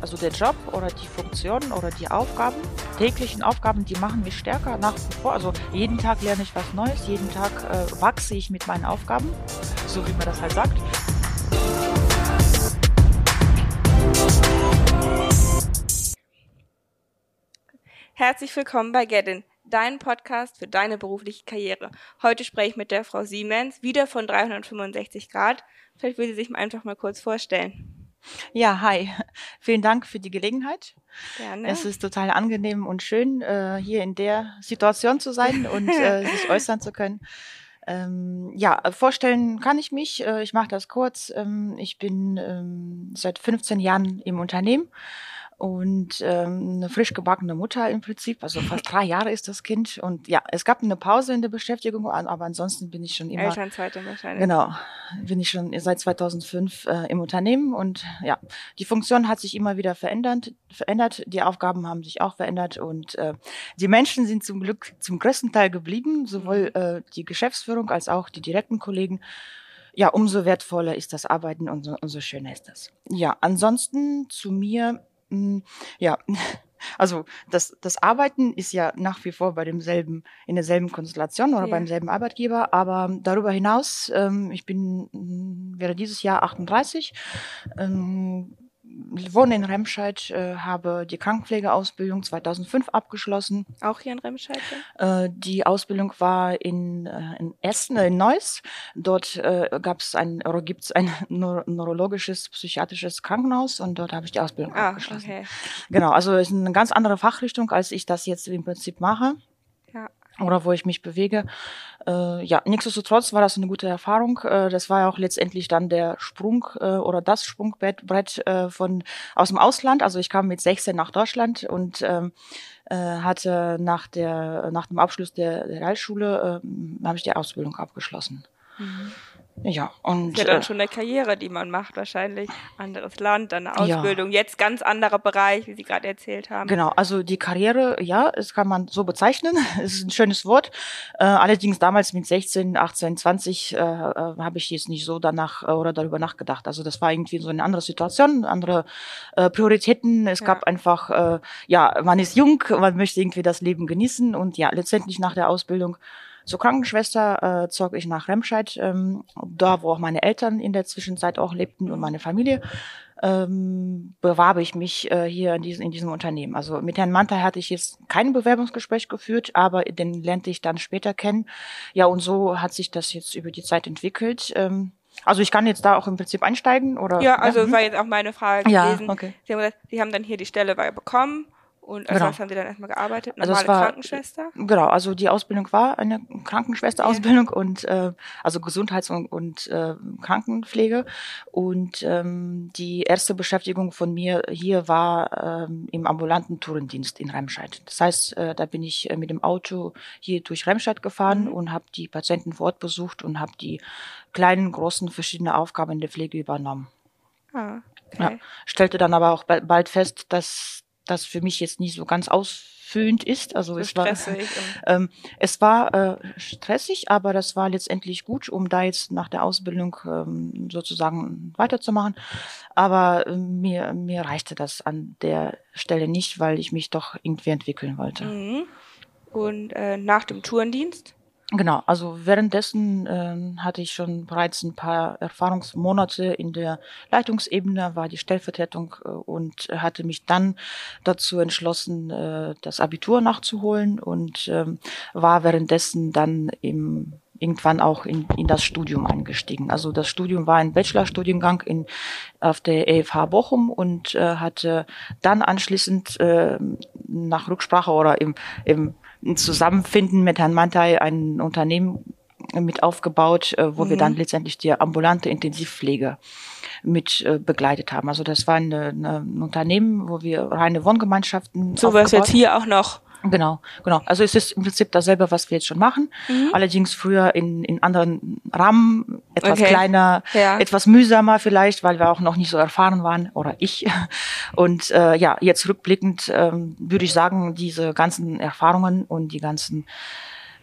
Also der Job oder die Funktionen oder die Aufgaben, täglichen Aufgaben, die machen mich stärker nach wie vor. Also jeden Tag lerne ich was Neues, jeden Tag äh, wachse ich mit meinen Aufgaben, so wie man das halt sagt. Herzlich willkommen bei Gedin, dein Podcast für deine berufliche Karriere. Heute spreche ich mit der Frau Siemens, wieder von 365 Grad. Vielleicht will sie sich einfach mal kurz vorstellen. Ja, hi. Vielen Dank für die Gelegenheit. Gerne. Es ist total angenehm und schön, äh, hier in der Situation zu sein und äh, sich äußern zu können. Ähm, ja, vorstellen kann ich mich. Äh, ich mache das kurz. Ähm, ich bin ähm, seit 15 Jahren im Unternehmen und ähm, eine frisch gebackene Mutter im Prinzip. Also fast drei Jahre ist das Kind. Und ja, es gab eine Pause in der Beschäftigung, aber ansonsten bin ich schon immer. Elternzeit wahrscheinlich. Genau, bin ich schon seit 2005 äh, im Unternehmen und ja, die Funktion hat sich immer wieder verändert. Verändert, die Aufgaben haben sich auch verändert und äh, die Menschen sind zum Glück zum größten Teil geblieben, sowohl mhm. äh, die Geschäftsführung als auch die direkten Kollegen ja, umso wertvoller ist das Arbeiten und so, umso schöner ist das. Ja, ansonsten zu mir ja, also das, das Arbeiten ist ja nach wie vor bei demselben, in derselben Konstellation oder ja. beim selben Arbeitgeber, aber darüber hinaus, ähm, ich bin, hm, wäre dieses Jahr 38, ähm, wohne in Remscheid, äh, habe die Krankenpflegeausbildung 2005 abgeschlossen. Auch hier in Remscheid? Äh, die Ausbildung war in, äh, in Essen, äh, in Neuss. Dort äh, gab es ein oder gibt es ein neuro neurologisches, psychiatrisches Krankenhaus und dort habe ich die Ausbildung ah, abgeschlossen. Okay. Genau, also es ist eine ganz andere Fachrichtung, als ich das jetzt im Prinzip mache. Oder wo ich mich bewege. Äh, ja, nichtsdestotrotz war das eine gute Erfahrung. Äh, das war ja auch letztendlich dann der Sprung äh, oder das Sprungbrett äh, von aus dem Ausland. Also ich kam mit 16 nach Deutschland und ähm, äh, hatte nach der nach dem Abschluss der, der Realschule äh, habe ich die Ausbildung abgeschlossen. Mhm. Ja, und. Ja, dann äh, schon eine Karriere, die man macht, wahrscheinlich. Anderes Land, dann eine Ausbildung. Ja. Jetzt ganz anderer Bereich, wie Sie gerade erzählt haben. Genau, also die Karriere, ja, das kann man so bezeichnen. Es ist ein schönes Wort. Äh, allerdings damals mit 16, 18, 20 äh, äh, habe ich jetzt nicht so danach äh, oder darüber nachgedacht. Also das war irgendwie so eine andere Situation, andere äh, Prioritäten. Es ja. gab einfach, äh, ja, man ist jung, man möchte irgendwie das Leben genießen und ja, letztendlich nach der Ausbildung zur Krankenschwester äh, zog ich nach Remscheid, ähm, da wo auch meine Eltern in der Zwischenzeit auch lebten und meine Familie. Ähm, bewarb ich mich äh, hier in diesem, in diesem Unternehmen. Also mit Herrn Manta hatte ich jetzt kein Bewerbungsgespräch geführt, aber den lernte ich dann später kennen. Ja, und so hat sich das jetzt über die Zeit entwickelt. Ähm, also ich kann jetzt da auch im Prinzip einsteigen oder? Ja, also ja, war jetzt auch meine Frage gewesen. Ja, okay. Sie haben gesagt, Sie haben dann hier die Stelle bekommen und als genau. was haben Sie dann erstmal gearbeitet? Normale also war, Krankenschwester? Genau, also die Ausbildung war eine Krankenschwesterausbildung ja. und äh, also Gesundheits- und, und äh, Krankenpflege. Und ähm, die erste Beschäftigung von mir hier war ähm, im ambulanten Tourendienst in Remscheid. Das heißt, äh, da bin ich äh, mit dem Auto hier durch Remscheid gefahren mhm. und habe die Patienten vor Ort besucht und habe die kleinen, großen, verschiedene Aufgaben in der Pflege übernommen. Ah, okay. Ja, stellte dann aber auch bald fest, dass das für mich jetzt nicht so ganz ausfüllend ist. Also so es war, ähm, es war äh, stressig, aber das war letztendlich gut, um da jetzt nach der Ausbildung ähm, sozusagen weiterzumachen. Aber äh, mir, mir reichte das an der Stelle nicht, weil ich mich doch irgendwie entwickeln wollte. Mhm. Und äh, nach dem Tourendienst? Genau, also währenddessen äh, hatte ich schon bereits ein paar Erfahrungsmonate in der Leitungsebene, war die Stellvertretung äh, und hatte mich dann dazu entschlossen, äh, das Abitur nachzuholen und ähm, war währenddessen dann im irgendwann auch in, in das Studium eingestiegen. Also das Studium war ein Bachelorstudiengang in, auf der EFH Bochum und äh, hatte dann anschließend äh, nach Rücksprache oder im, im Zusammenfinden mit Herrn Mantai ein Unternehmen mit aufgebaut, äh, wo mhm. wir dann letztendlich die ambulante Intensivpflege mit äh, begleitet haben. Also das war ein Unternehmen, wo wir reine Wohngemeinschaften so was jetzt hier auch noch Genau, genau. Also es ist im Prinzip dasselbe, was wir jetzt schon machen. Mhm. Allerdings früher in, in anderen Rahmen, etwas okay. kleiner, ja. etwas mühsamer vielleicht, weil wir auch noch nicht so erfahren waren, oder ich. Und äh, ja, jetzt rückblickend ähm, würde ich sagen, diese ganzen Erfahrungen und die ganzen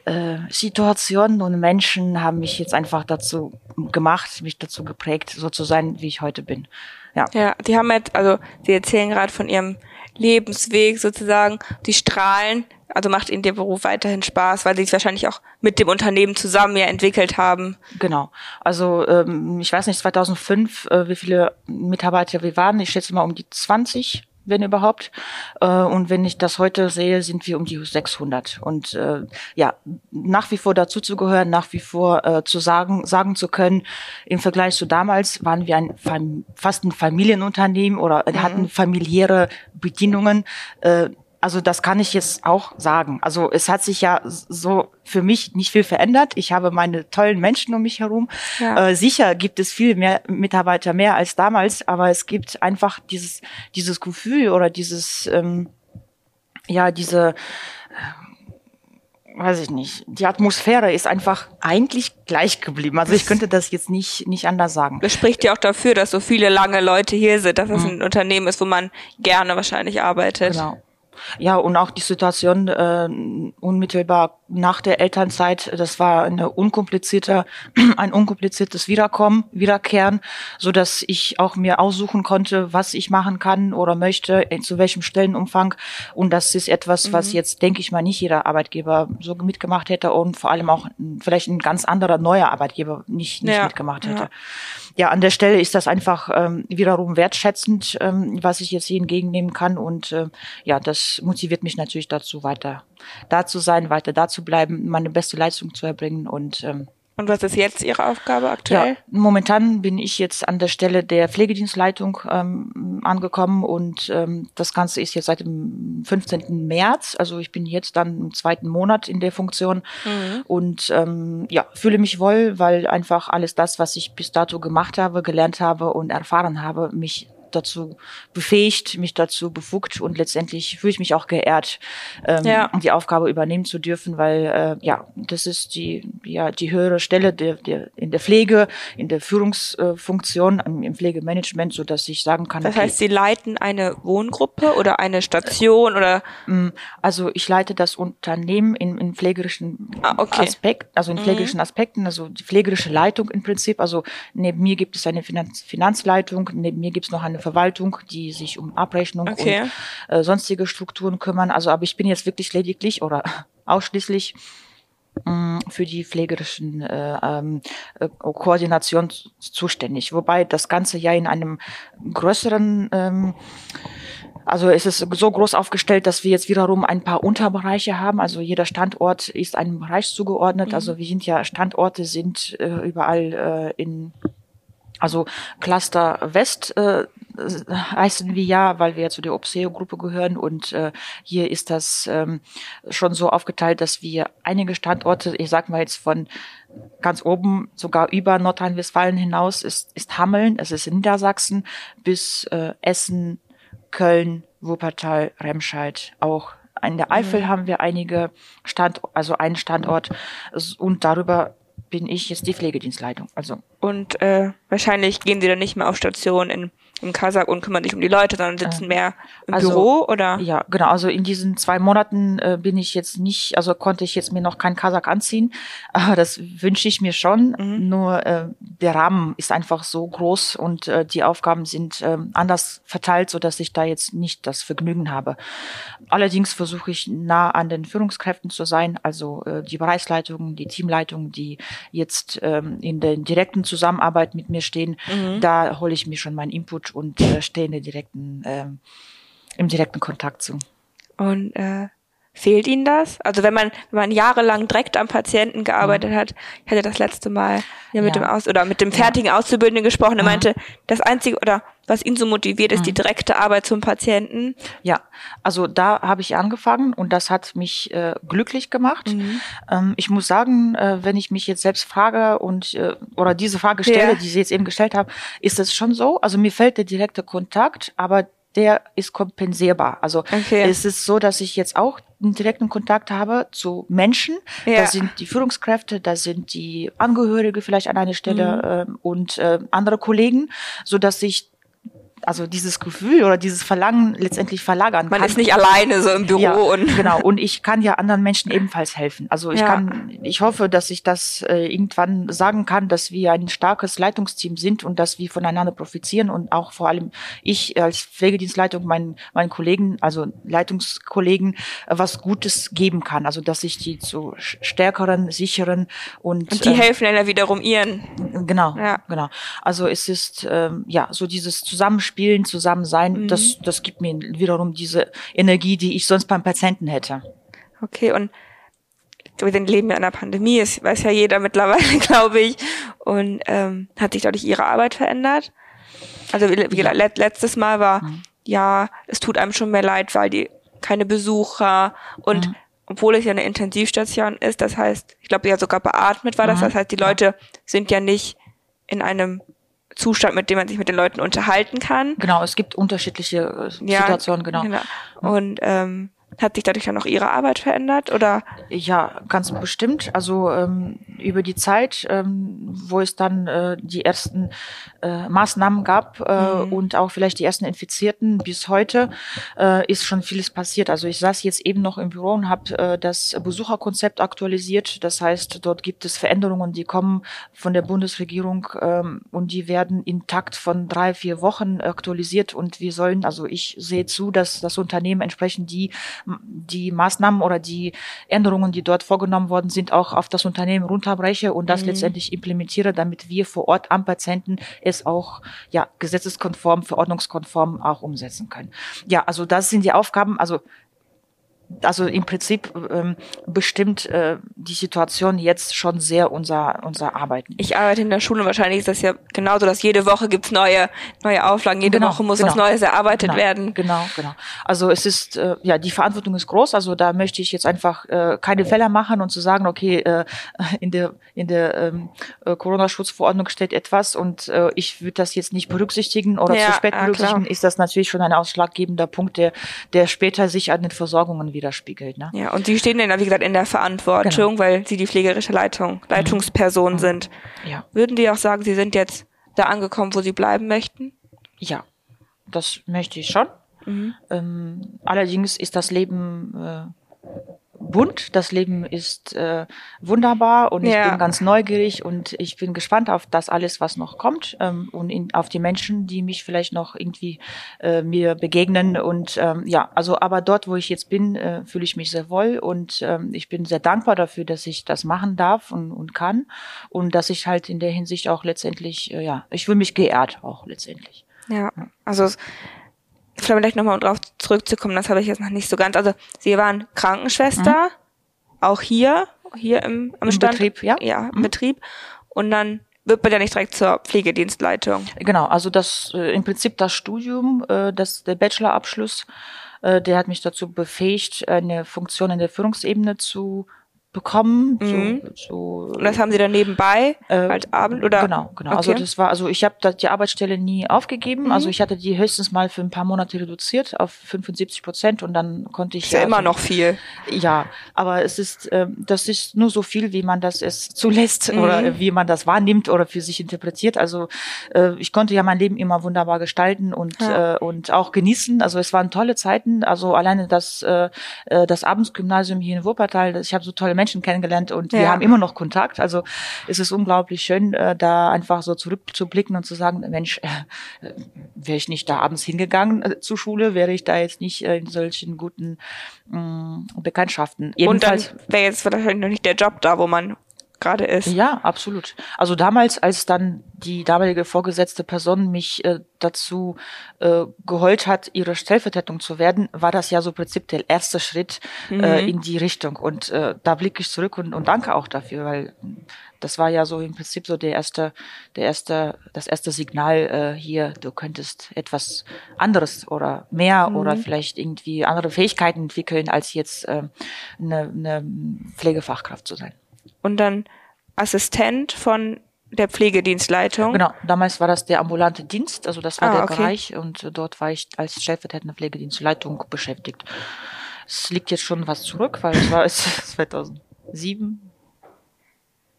äh, Situationen und Menschen haben mich jetzt einfach dazu gemacht, mich dazu geprägt, so zu sein, wie ich heute bin. Ja. Ja, die haben jetzt, also sie erzählen gerade von ihrem Lebensweg sozusagen, die strahlen, also macht ihnen der Beruf weiterhin Spaß, weil sie es wahrscheinlich auch mit dem Unternehmen zusammen ja entwickelt haben. Genau. Also ähm, ich weiß nicht, 2005, äh, wie viele Mitarbeiter wir waren. Ich schätze mal um die 20 wenn überhaupt. Äh, und wenn ich das heute sehe, sind wir um die 600. Und äh, ja, nach wie vor dazu zu gehören, nach wie vor äh, zu sagen, sagen zu können, im Vergleich zu damals waren wir ein fast ein Familienunternehmen oder mhm. hatten familiäre Bedienungen. Äh, also das kann ich jetzt auch sagen. Also es hat sich ja so für mich nicht viel verändert. Ich habe meine tollen Menschen um mich herum. Ja. Äh, sicher gibt es viel mehr Mitarbeiter mehr als damals, aber es gibt einfach dieses dieses Gefühl oder dieses ähm, ja diese äh, weiß ich nicht, die Atmosphäre ist einfach eigentlich gleich geblieben. Also ich könnte das jetzt nicht, nicht anders sagen. Das spricht ja auch dafür, dass so viele lange Leute hier sind, dass es mhm. ein Unternehmen ist, wo man gerne wahrscheinlich arbeitet. Genau. Ja, und auch die Situation äh, unmittelbar nach der Elternzeit, das war eine unkomplizierte, ein unkompliziertes Wiederkommen, Wiederkehren, so dass ich auch mir aussuchen konnte, was ich machen kann oder möchte, zu welchem Stellenumfang. Und das ist etwas, was mhm. jetzt, denke ich mal, nicht jeder Arbeitgeber so mitgemacht hätte und vor allem auch vielleicht ein ganz anderer neuer Arbeitgeber nicht, nicht ja. mitgemacht hätte. Ja. Ja. an der Stelle ist das einfach ähm, wiederum wertschätzend, ähm, was ich jetzt hier entgegennehmen kann. Und äh, ja, das motiviert mich natürlich dazu, weiter da zu sein, weiter da zu bleiben, meine beste Leistung zu erbringen und ähm, und was ist jetzt Ihre Aufgabe aktuell? Ja, momentan bin ich jetzt an der Stelle der Pflegedienstleitung ähm, angekommen und ähm, das Ganze ist jetzt seit dem 15. März. Also ich bin jetzt dann im zweiten Monat in der Funktion mhm. und ähm, ja, fühle mich wohl, weil einfach alles das, was ich bis dato gemacht habe, gelernt habe und erfahren habe, mich dazu befähigt, mich dazu befugt und letztendlich fühle ich mich auch geehrt, ähm, ja. die Aufgabe übernehmen zu dürfen, weil äh, ja, das ist die ja die höhere Stelle der, der in der Pflege, in der Führungsfunktion im, Pflegemanagement, so dass ich sagen kann. Das okay, heißt, Sie leiten eine Wohngruppe oder eine Station oder? Mm, also ich leite das Unternehmen in, in pflegerischen ah, okay. Aspekt, also in mhm. pflegerischen mhm. Aspekten, also die pflegerische Leitung im Prinzip. Also neben mir gibt es eine Finanz Finanzleitung, neben mir gibt es noch eine Verwaltung, die sich um Abrechnung okay. und äh, sonstige Strukturen kümmern. Also, aber ich bin jetzt wirklich lediglich oder ausschließlich mm, für die pflegerischen äh, ähm, äh, Koordination zuständig. Wobei das Ganze ja in einem größeren ähm, also es ist so groß aufgestellt, dass wir jetzt wiederum ein paar Unterbereiche haben. Also jeder Standort ist einem Bereich zugeordnet. Mhm. Also wir sind ja Standorte sind äh, überall äh, in also Cluster West äh, heißen wir ja, weil wir ja zu der Obseo-Gruppe gehören. Und äh, hier ist das ähm, schon so aufgeteilt, dass wir einige Standorte, ich sag mal jetzt von ganz oben sogar über Nordrhein-Westfalen hinaus ist, ist Hameln, es ist in Niedersachsen bis äh, Essen, Köln, Wuppertal, Remscheid, auch. In der Eifel mhm. haben wir einige Stand, also einen Standort. Und darüber bin ich jetzt die Pflegedienstleitung. Also und äh, wahrscheinlich gehen sie dann nicht mehr auf Station in im Kasach und kümmern sich um die Leute, sondern sitzen äh, mehr im also, Büro oder? Ja, genau. Also in diesen zwei Monaten äh, bin ich jetzt nicht, also konnte ich jetzt mir noch kein Kasach anziehen. Aber das wünsche ich mir schon. Mhm. Nur äh, der Rahmen ist einfach so groß und äh, die Aufgaben sind äh, anders verteilt, so dass ich da jetzt nicht das Vergnügen habe. Allerdings versuche ich nah an den Führungskräften zu sein, also äh, die Bereichsleitungen, die Teamleitungen, die jetzt ähm, in der direkten Zusammenarbeit mit mir stehen. Mhm. Da hole ich mir schon meinen Input und äh, stehe in direkten, äh, im direkten Kontakt zu. Und äh, fehlt Ihnen das? Also wenn man, wenn man jahrelang direkt am Patienten gearbeitet mhm. hat, ich hatte das letzte Mal ja mit ja. dem Aus oder mit dem fertigen ja. Auszubildenden gesprochen, er mhm. meinte, das einzige oder was ihn so motiviert, ist mhm. die direkte Arbeit zum Patienten. Ja, also da habe ich angefangen und das hat mich äh, glücklich gemacht. Mhm. Ähm, ich muss sagen, äh, wenn ich mich jetzt selbst frage und äh, oder diese Frage stelle, ja. die Sie jetzt eben gestellt haben, ist es schon so. Also mir fällt der direkte Kontakt, aber der ist kompensierbar. Also okay. es ist so, dass ich jetzt auch einen direkten Kontakt habe zu Menschen. Ja. Da sind die Führungskräfte, da sind die Angehörige vielleicht an einer Stelle mhm. äh, und äh, andere Kollegen, so dass ich also dieses Gefühl oder dieses Verlangen letztendlich verlagern Man kann. ist nicht alleine so im Büro ja, und genau und ich kann ja anderen Menschen ebenfalls helfen. Also ich Ja. kann, ich hoffe, dass ich das äh, irgendwann sagen kann, dass wir ein starkes Leitungsteam sind und dass wir voneinander profitieren und auch vor allem ich als Pflegedienstleitung meinen meinen Kollegen, also Leitungskollegen, äh, was Gutes geben kann. Also dass ich die zu stärkeren, sicheren und, und die ähm, helfen dann ja wiederum ihren. Genau, Ja. genau. Also es ist ähm, ja so dieses Zusammenspielen, Zusammensein, Mhm. das das gibt mir wiederum diese Energie, die ich sonst beim Patienten hätte. Okay, und wir leben ja in einer Pandemie, das weiß ja jeder mittlerweile, glaube ich. Und ähm, hat sich dadurch ihre Arbeit verändert? Also wie, let, letztes Mal war, Mhm. ja, es tut einem schon mehr leid, weil die keine Besucher und Mhm. obwohl es ja eine Intensivstation ist, das heißt, ich glaube ja sogar beatmet war das, Mhm. das heißt, die Leute sind ja nicht in einem Zustand, mit dem man sich mit den Leuten unterhalten kann. Genau, es gibt unterschiedliche äh, Ja, Situationen, genau. Und ähm, hat sich dadurch dann auch ihre Arbeit verändert oder? Ja, ganz bestimmt. Also ähm, über die Zeit, ähm, wo es dann äh, die ersten äh, Maßnahmen gab äh, Mhm. und auch vielleicht die ersten Infizierten bis heute, äh, ist schon vieles passiert. Also ich saß jetzt eben noch im Büro und habe äh, das Besucherkonzept aktualisiert. Das heißt, dort gibt es Veränderungen, die kommen von der Bundesregierung ähm, und die werden in Takt von drei, vier Wochen aktualisiert und wir sollen, also ich sehe zu, dass das Unternehmen entsprechend die die Maßnahmen oder die Änderungen, die dort vorgenommen worden sind, auch auf das Unternehmen runterbreche und das Mhm. letztendlich implementiere, damit wir vor Ort am Patienten es auch ja gesetzeskonform, verordnungskonform auch umsetzen können. Ja, also das sind die Aufgaben. Also also im Prinzip ähm, bestimmt äh, die Situation jetzt schon sehr unser unser Arbeiten. Ich arbeite in der Schule wahrscheinlich ist das ja genauso, dass jede Woche gibt's neue, neue Auflagen, jede Genau, Woche muss genau. was Neues erarbeitet genau, werden. Genau, genau. Also es ist, äh, ja, die Verantwortung ist groß. Also da möchte ich jetzt einfach äh, keine Fehler machen und zu sagen, okay, äh, in der, in der ähm, äh, Corona-Schutzverordnung steht etwas und äh, ich würde das jetzt nicht berücksichtigen oder Ja, zu spät ja, berücksichtigen, klar. ist das natürlich schon ein ausschlaggebender Punkt, der, der später sich an den Versorgungen widerspiegelt. Ne? Ja, und Sie stehen dann, wie gesagt, in der Verantwortung, Genau. weil Sie die pflegerische Leitung, Leitungsperson sind. Ja. Würden Sie auch sagen, Sie sind jetzt da angekommen, wo Sie bleiben möchten? Ja, das möchte ich schon. Mhm. Ähm, allerdings ist das Leben äh, bunt, das Leben ist äh, wunderbar und ich Ja. bin ganz neugierig und ich bin gespannt auf das alles, was noch kommt ähm, und in, auf die Menschen, die mich vielleicht noch irgendwie äh, mir begegnen und ähm, ja, also aber dort, wo ich jetzt bin, äh, fühle ich mich sehr wohl und ähm, ich bin sehr dankbar dafür, dass ich das machen darf und, und kann und dass ich halt in der Hinsicht auch letztendlich, äh, ja, ich fühle mich geehrt auch letztendlich. Ja, also es- vielleicht nochmal um drauf zurückzukommen, das habe ich jetzt noch nicht so ganz. Also Sie waren Krankenschwester, auch hier, hier im, am Im Stand. Betrieb, ja. Ja, im Betrieb. Und dann wird man ja nicht direkt zur Pflegedienstleitung. Genau, also das äh, im Prinzip das Studium, äh, das der Bachelorabschluss, äh, der hat mich dazu befähigt, eine Funktion in der Führungsebene zu bekommen. Mhm. Zu, zu, Und das haben Sie dann nebenbei Äh, als Abend oder? Genau, genau. Also Okay. das war, also ich habe die Arbeitsstelle nie aufgegeben. Mhm. Also ich hatte die höchstens mal für ein paar Monate reduziert auf 75 Prozent und dann konnte ich ist ja immer also- noch viel. Ja, aber es ist, ähm, das ist nur so viel, wie man das es zulässt Mhm. oder äh, wie man das wahrnimmt oder für sich interpretiert. Also äh, ich konnte ja mein Leben immer wunderbar gestalten und Ja. äh, und auch genießen. Also es waren tolle Zeiten. Also alleine das äh, äh, das Abendsgymnasium hier in Wuppertal. Ich habe so tolle Menschen kennengelernt und wir Ja. haben immer noch Kontakt. Also es ist unglaublich schön, äh, da einfach so zurückzublicken und zu sagen, Mensch, äh, wäre ich nicht da abends hingegangen äh, zur Schule, wäre ich da jetzt nicht äh, in solchen guten mh, Bekanntschaften. Und dann Jedenfalls, wäre jetzt wahrscheinlich noch nicht der Job da, wo man gerade ist. ja, absolut. Also damals, als dann die damalige vorgesetzte Person mich äh, dazu äh, geholt hat, ihre Stellvertretung zu werden, war das ja so im Prinzip der erste Schritt äh, Mhm. in die Richtung. Und äh, da blicke ich zurück und, und danke auch dafür, weil das war ja so im Prinzip so der erste, der erste, das erste Signal äh, hier, du könntest etwas anderes oder mehr oder vielleicht irgendwie andere Fähigkeiten entwickeln, als jetzt äh, eine, eine Pflegefachkraft zu sein. Und dann Assistent von der Pflegedienstleitung. Genau, damals war das der ambulante Dienst, also das war Ah, der okay. Bereich und äh, dort war ich als stellvertretende Pflegedienstleitung beschäftigt. Es liegt jetzt schon was zurück, weil es war es 2007.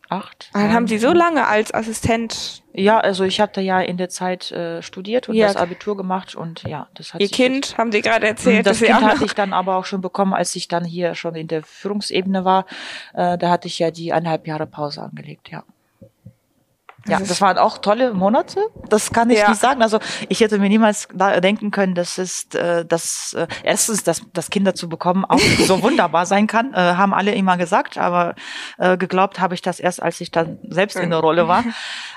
acht. Ah, Dann haben Sie so lange als Assistent Ja, also ich hatte ja in der Zeit äh, studiert und Ja. das Abitur gemacht und ja, das hat Ihr Kind, haben Sie gerade erzählt, das dass Sie Kind hatte ich dann aber auch schon bekommen, als ich dann hier schon in der Führungsebene war. Äh, da hatte ich ja die eineinhalb Jahre Pause angelegt, ja. Ja, das waren auch tolle Monate. Das kann ich Ja. nicht sagen. Also ich hätte mir niemals da denken können, dass es, äh, dass äh, erstens, dass das Kinder zu bekommen auch so wunderbar sein kann. Äh, haben alle immer gesagt, aber äh, geglaubt habe ich das erst, als ich dann selbst in der Rolle war.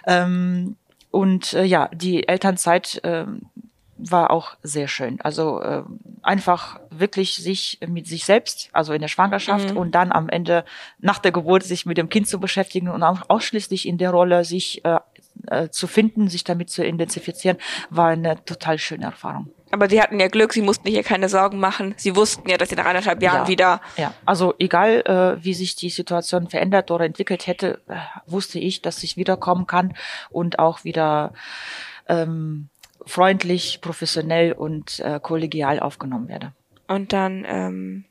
Ähm, und äh, ja, die Elternzeit ähm, war auch sehr schön. Also äh, einfach wirklich sich mit sich selbst, also in der Schwangerschaft und dann am Ende nach der Geburt sich mit dem Kind zu beschäftigen und auch ausschließlich in der Rolle sich äh, äh, zu finden, sich damit zu identifizieren, war eine total schöne Erfahrung. Aber Sie hatten ja Glück, Sie mussten hier keine Sorgen machen. Sie wussten ja, dass Sie nach anderthalb Jahren Ja. wieder. Ja, also egal, äh, wie sich die Situation verändert oder entwickelt hätte, äh, wusste ich, dass ich wiederkommen kann und auch wieder ähm, freundlich, professionell und äh, kollegial aufgenommen werde. Und dann, ähm,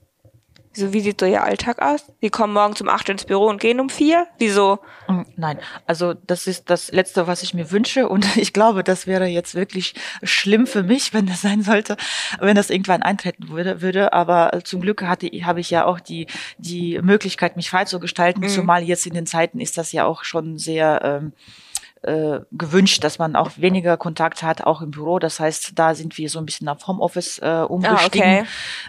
so wie sieht so Ihr Alltag aus? Sie kommen morgens um acht ins Büro und gehen um vier? Wieso? Mm, Nein, also das ist das Letzte, was ich mir wünsche und ich glaube, das wäre jetzt wirklich schlimm für mich, wenn das sein sollte, wenn das irgendwann eintreten würde. würde. Aber äh, zum Glück hatte, habe ich ja auch die die Möglichkeit, mich frei zu gestalten. Zumal jetzt in den Zeiten ist das ja auch schon sehr ähm, äh, gewünscht, dass man auch weniger Kontakt hat, auch im Büro. Das heißt, da sind wir so ein bisschen auf Homeoffice äh, umgestiegen, okay.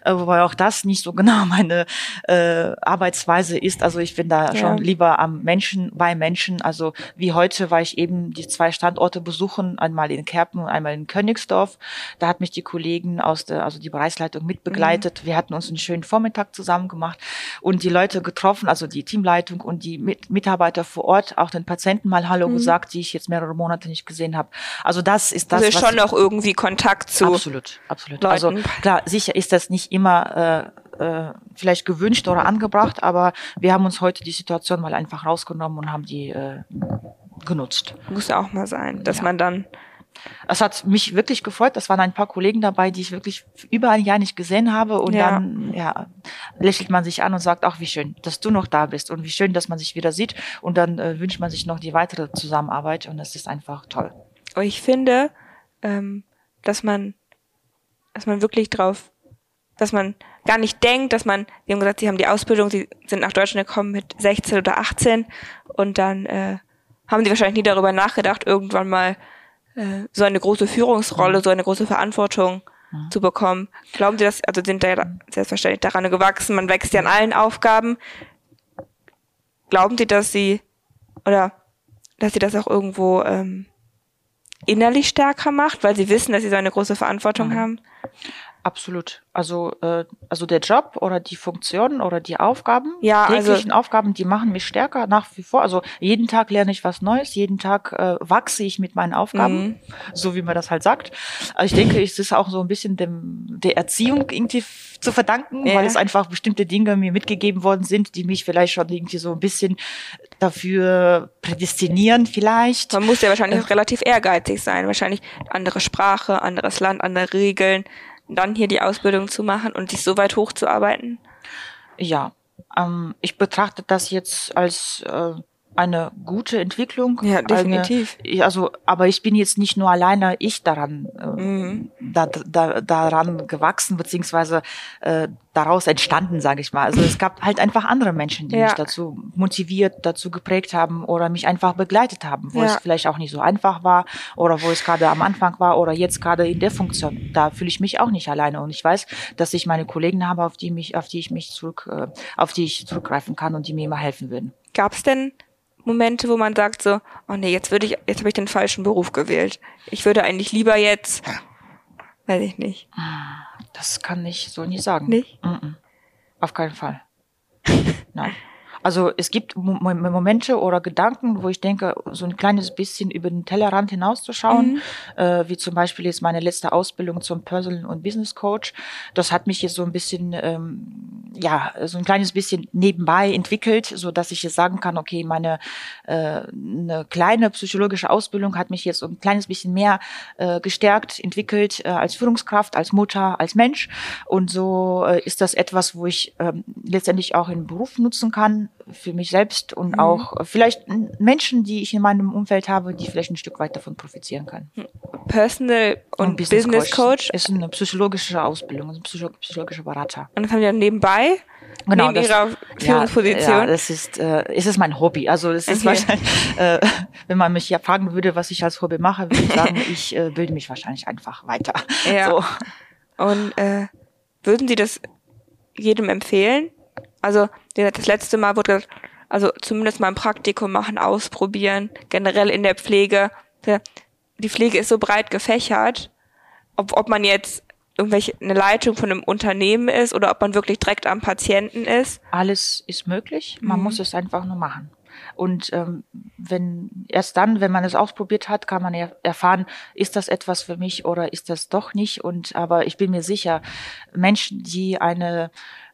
äh, wobei auch das nicht so genau meine äh, Arbeitsweise ist. Also ich bin da Ja. schon lieber am Menschen, bei Menschen. Also wie heute war ich eben die zwei Standorte besuchen, einmal in Kerpen und einmal in Königsdorf. Da hat mich die Kollegen aus der, also die Bereichsleitung mitbegleitet. Wir hatten uns einen schönen Vormittag zusammen gemacht und die Leute getroffen, also die Teamleitung und die Mit Mitarbeiter vor Ort, auch den Patienten mal Hallo gesagt, die ich jetzt mehrere Monate nicht gesehen habe. Also das ist das, also schon noch irgendwie Kontakt zu. Absolut, absolut. Leuten. Also klar, sicher ist das nicht immer äh, äh, vielleicht gewünscht oder angebracht, aber wir haben uns heute die Situation mal einfach rausgenommen und haben die äh, genutzt. Muss ja auch mal sein, dass Ja. man dann. Es hat mich wirklich gefreut. Das waren ein paar Kollegen dabei, die ich wirklich über ein Jahr nicht gesehen habe. Und Ja. dann ja, lächelt man sich an und sagt, ach, wie schön, dass du noch da bist und wie schön, dass man sich wieder sieht. Und dann äh, wünscht man sich noch die weitere Zusammenarbeit und das ist einfach toll. Ich finde, ähm, dass man, dass man wirklich drauf, dass man gar nicht denkt, dass man, Sie haben gesagt, Sie haben die Ausbildung, Sie sind nach Deutschland gekommen mit 16 oder 18 und dann äh, haben Sie wahrscheinlich nie darüber nachgedacht, irgendwann mal äh, so eine große Führungsrolle, so eine große Verantwortung zu bekommen. Glauben Sie das, also sind da ja selbstverständlich daran gewachsen, man wächst ja an allen Aufgaben. Glauben Sie, dass Sie, oder dass Sie das auch irgendwo ähm, innerlich stärker macht, weil sie wissen, dass sie so eine große Verantwortung haben. Absolut. Also, äh, also der Job oder die Funktionen oder die Aufgaben, Ja, also- täglichen Aufgaben, die machen mich stärker nach wie vor. Also jeden Tag lerne ich was Neues, jeden Tag äh, wachse ich mit meinen Aufgaben, Mhm. so wie man das halt sagt. Also ich denke, es ist auch so ein bisschen dem, der Erziehung irgendwie zu verdanken, Ja. weil es einfach bestimmte Dinge mir mitgegeben worden sind, die mich vielleicht schon irgendwie so ein bisschen dafür prädestinieren vielleicht. Man muss ja wahrscheinlich auch relativ ehrgeizig sein, wahrscheinlich andere Sprache, anderes Land, andere Regeln, dann hier die Ausbildung zu machen und sich so weit hochzuarbeiten. Ja, ähm, ich betrachte das jetzt als äh, eine gute Entwicklung. Ja, definitiv. Eine, ich- also, aber ich bin jetzt nicht nur alleine ich daran, äh, Mhm. da, da, daran gewachsen beziehungsweise äh, daraus entstanden, sage ich mal. Also es gab halt einfach andere Menschen, die Ja. mich dazu motiviert, dazu geprägt haben oder mich einfach begleitet haben, wo Ja. es vielleicht auch nicht so einfach war oder wo es gerade am Anfang war oder jetzt gerade in der Funktion. Da fühle ich mich auch nicht alleine und ich weiß, dass ich meine Kollegen habe, auf die mich, auf die ich mich zurück, äh, auf die ich zurückgreifen kann und die mir immer helfen würden. Gab es denn Momente, wo man sagt so, oh nee, jetzt würde ich, jetzt habe ich den falschen Beruf gewählt. Ich würde eigentlich lieber jetzt, weiß ich nicht. Das kann ich so nicht sagen. Nicht? Mm-mm. Auf keinen Fall. Nein. Also es gibt Mo- Mo- Momente oder Gedanken, wo ich denke, so ein kleines bisschen über den Tellerrand hinauszuschauen, äh, wie zum Beispiel jetzt meine letzte Ausbildung zum Personal und Business Coach. Das hat mich jetzt so ein bisschen, ähm, ja, so ein kleines bisschen nebenbei entwickelt, so dass ich jetzt sagen kann, okay, meine äh, eine kleine psychologische Ausbildung hat mich jetzt so ein kleines bisschen mehr äh, gestärkt, entwickelt äh, als Führungskraft, als Mutter, als Mensch. Und so äh, ist das etwas, wo ich ähm, letztendlich auch im Beruf nutzen kann, für mich selbst und mhm. auch vielleicht Menschen, die ich in meinem Umfeld habe, die vielleicht ein Stück weit davon profitieren können. Hm. Personal und, und Business, Business Coach. ist eine psychologische Ausbildung, ein psychologischer Berater. Und das haben wir nebenbei Genau, Neben das, ihrer Führungsposition? Ja, ja, das ist, äh, es ist mein Hobby. Also es ist okay. wahrscheinlich, äh, wenn man mich ja fragen würde, was ich als Hobby mache, würde ich sagen, ich äh, bilde mich wahrscheinlich einfach weiter. Ja. So. Und äh, würden Sie das jedem empfehlen? Also das letzte Mal wurde gesagt, also zumindest mal ein Praktikum machen, ausprobieren, generell in der Pflege. Die Pflege ist so breit gefächert, ob, ob man jetzt irgendwelche eine Leitung von einem Unternehmen ist oder ob man wirklich direkt am Patienten ist. Alles ist möglich, man mhm. muss es einfach nur machen. Und ähm, wenn erst dann, wenn man es ausprobiert hat, kann man er erfahren, ist das etwas für mich oder ist das doch nicht. Und aber ich bin mir sicher, Menschen, die eine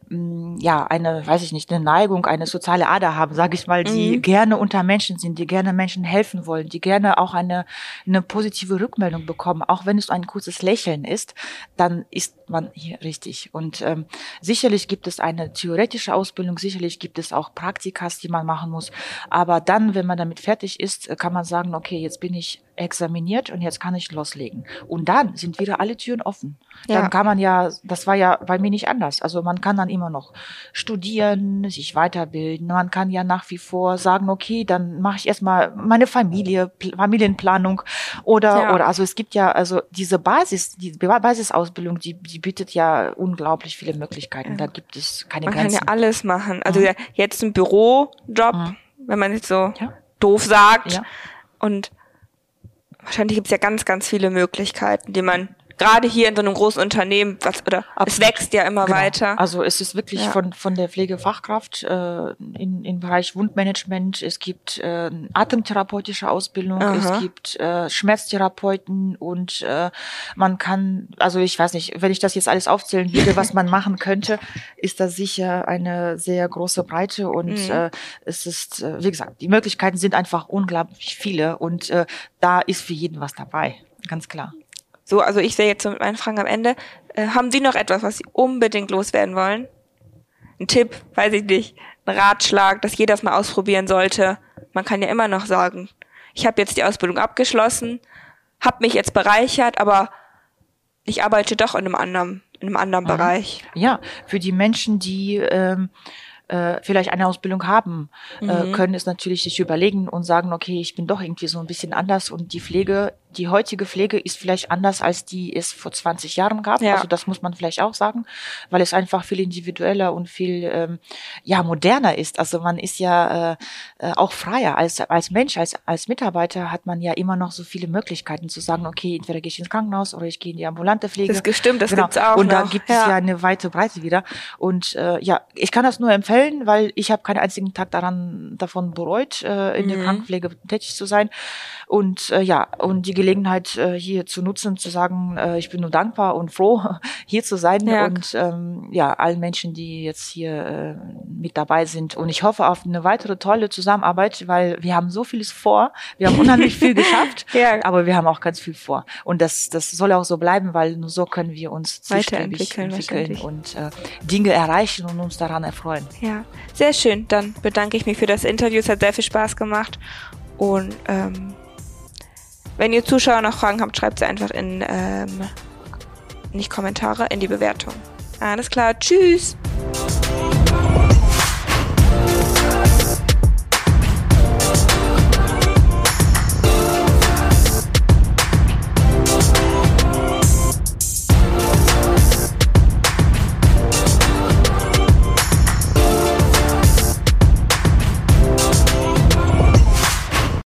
ja, eine, weiß ich nicht, eine Neigung, eine soziale Ader haben, sage ich mal, die mhm. gerne unter Menschen sind, die gerne Menschen helfen wollen, die gerne auch eine, eine positive Rückmeldung bekommen, auch wenn es ein kurzes Lächeln ist, dann ist man hier richtig. Und ähm, sicherlich gibt es eine theoretische Ausbildung, sicherlich gibt es auch Praktikas, die man machen muss, aber dann, wenn man damit fertig ist, kann man sagen, okay, jetzt bin ich examiniert und jetzt kann ich loslegen. Und dann sind wieder alle Türen offen. Ja. Dann kann man ja, das war ja bei mir nicht anders. Also man kann dann immer noch studieren, sich weiterbilden. Man kann ja nach wie vor sagen, okay, dann mache ich erstmal meine Familie, Familienplanung oder, ja. oder, also es gibt ja, also diese Basis, die Basisausbildung, die, die bietet ja unglaublich viele Möglichkeiten. Ja. Da gibt es keine man Grenzen. Man kann ja alles machen. Also mhm. jetzt ein Bürojob, mhm. wenn man jetzt so doof sagt. Und wahrscheinlich gibt es ja ganz, ganz viele Möglichkeiten, die man gerade hier in so einem großen Unternehmen, was, oder Absolut. es wächst ja immer genau. weiter. Also es ist wirklich ja. von, von der Pflegefachkraft äh, in, im Bereich Wundmanagement, es gibt äh, atemtherapeutische Ausbildung, Aha. es gibt äh, Schmerztherapeuten und äh, man kann, also ich weiß nicht, wenn ich das jetzt alles aufzählen würde, was man machen könnte, ist das sicher eine sehr große Breite und mhm. äh, es ist, äh, wie gesagt, die Möglichkeiten sind einfach unglaublich viele und äh, da ist für jeden was dabei, ganz klar. So, also ich sehe jetzt so mit meinen Fragen am Ende. Äh, haben Sie noch etwas, was Sie unbedingt loswerden wollen? Ein Tipp, weiß ich nicht, ein Ratschlag, dass jeder es mal ausprobieren sollte. Man kann ja immer noch sagen, ich habe jetzt die Ausbildung abgeschlossen, habe mich jetzt bereichert, aber ich arbeite doch in einem anderen, in einem anderen mhm. Bereich. Ja, für die Menschen, die ähm, äh, vielleicht eine Ausbildung haben, äh, mhm. äh, können es natürlich sich überlegen und sagen, okay, ich bin doch irgendwie so ein bisschen anders und die Pflege die heutige Pflege ist vielleicht anders, als die es vor 20 Jahren gab. Ja. Also das muss man vielleicht auch sagen, weil es einfach viel individueller und viel ähm, ja moderner ist. Also man ist ja äh, äh, auch freier als als Mensch, als als Mitarbeiter hat man ja immer noch so viele Möglichkeiten zu sagen, okay, entweder gehe ich ins Krankenhaus oder ich gehe in die ambulante Pflege. Das gestimmt, das genau. gibt's auch. Und da gibt ja. es ja eine weite Breite wieder. Und äh, ja, ich kann das nur empfehlen, weil ich habe keinen einzigen Tag daran davon bereut, äh, in mhm. der Krankenpflege tätig zu sein. Und äh, ja, und die Gelegenheit äh, hier zu nutzen, zu sagen, äh, ich bin nur dankbar und froh, hier zu sein ja. und ähm, ja, allen Menschen, die jetzt hier äh, mit dabei sind. Und ich hoffe auf eine weitere tolle Zusammenarbeit, weil wir haben so vieles vor. Wir haben unheimlich viel geschafft, ja. aber wir haben auch ganz viel vor. Und das, das soll auch so bleiben, weil nur so können wir uns zielstrebig entwickeln und äh, Dinge erreichen und uns daran erfreuen. Ja, sehr schön. Dann bedanke ich mich für das Interview. Es hat sehr viel Spaß gemacht. Und ähm, wenn ihr Zuschauer noch Fragen habt, schreibt sie einfach in, ähm, nicht Kommentare, in die Bewertung. Alles klar, tschüss!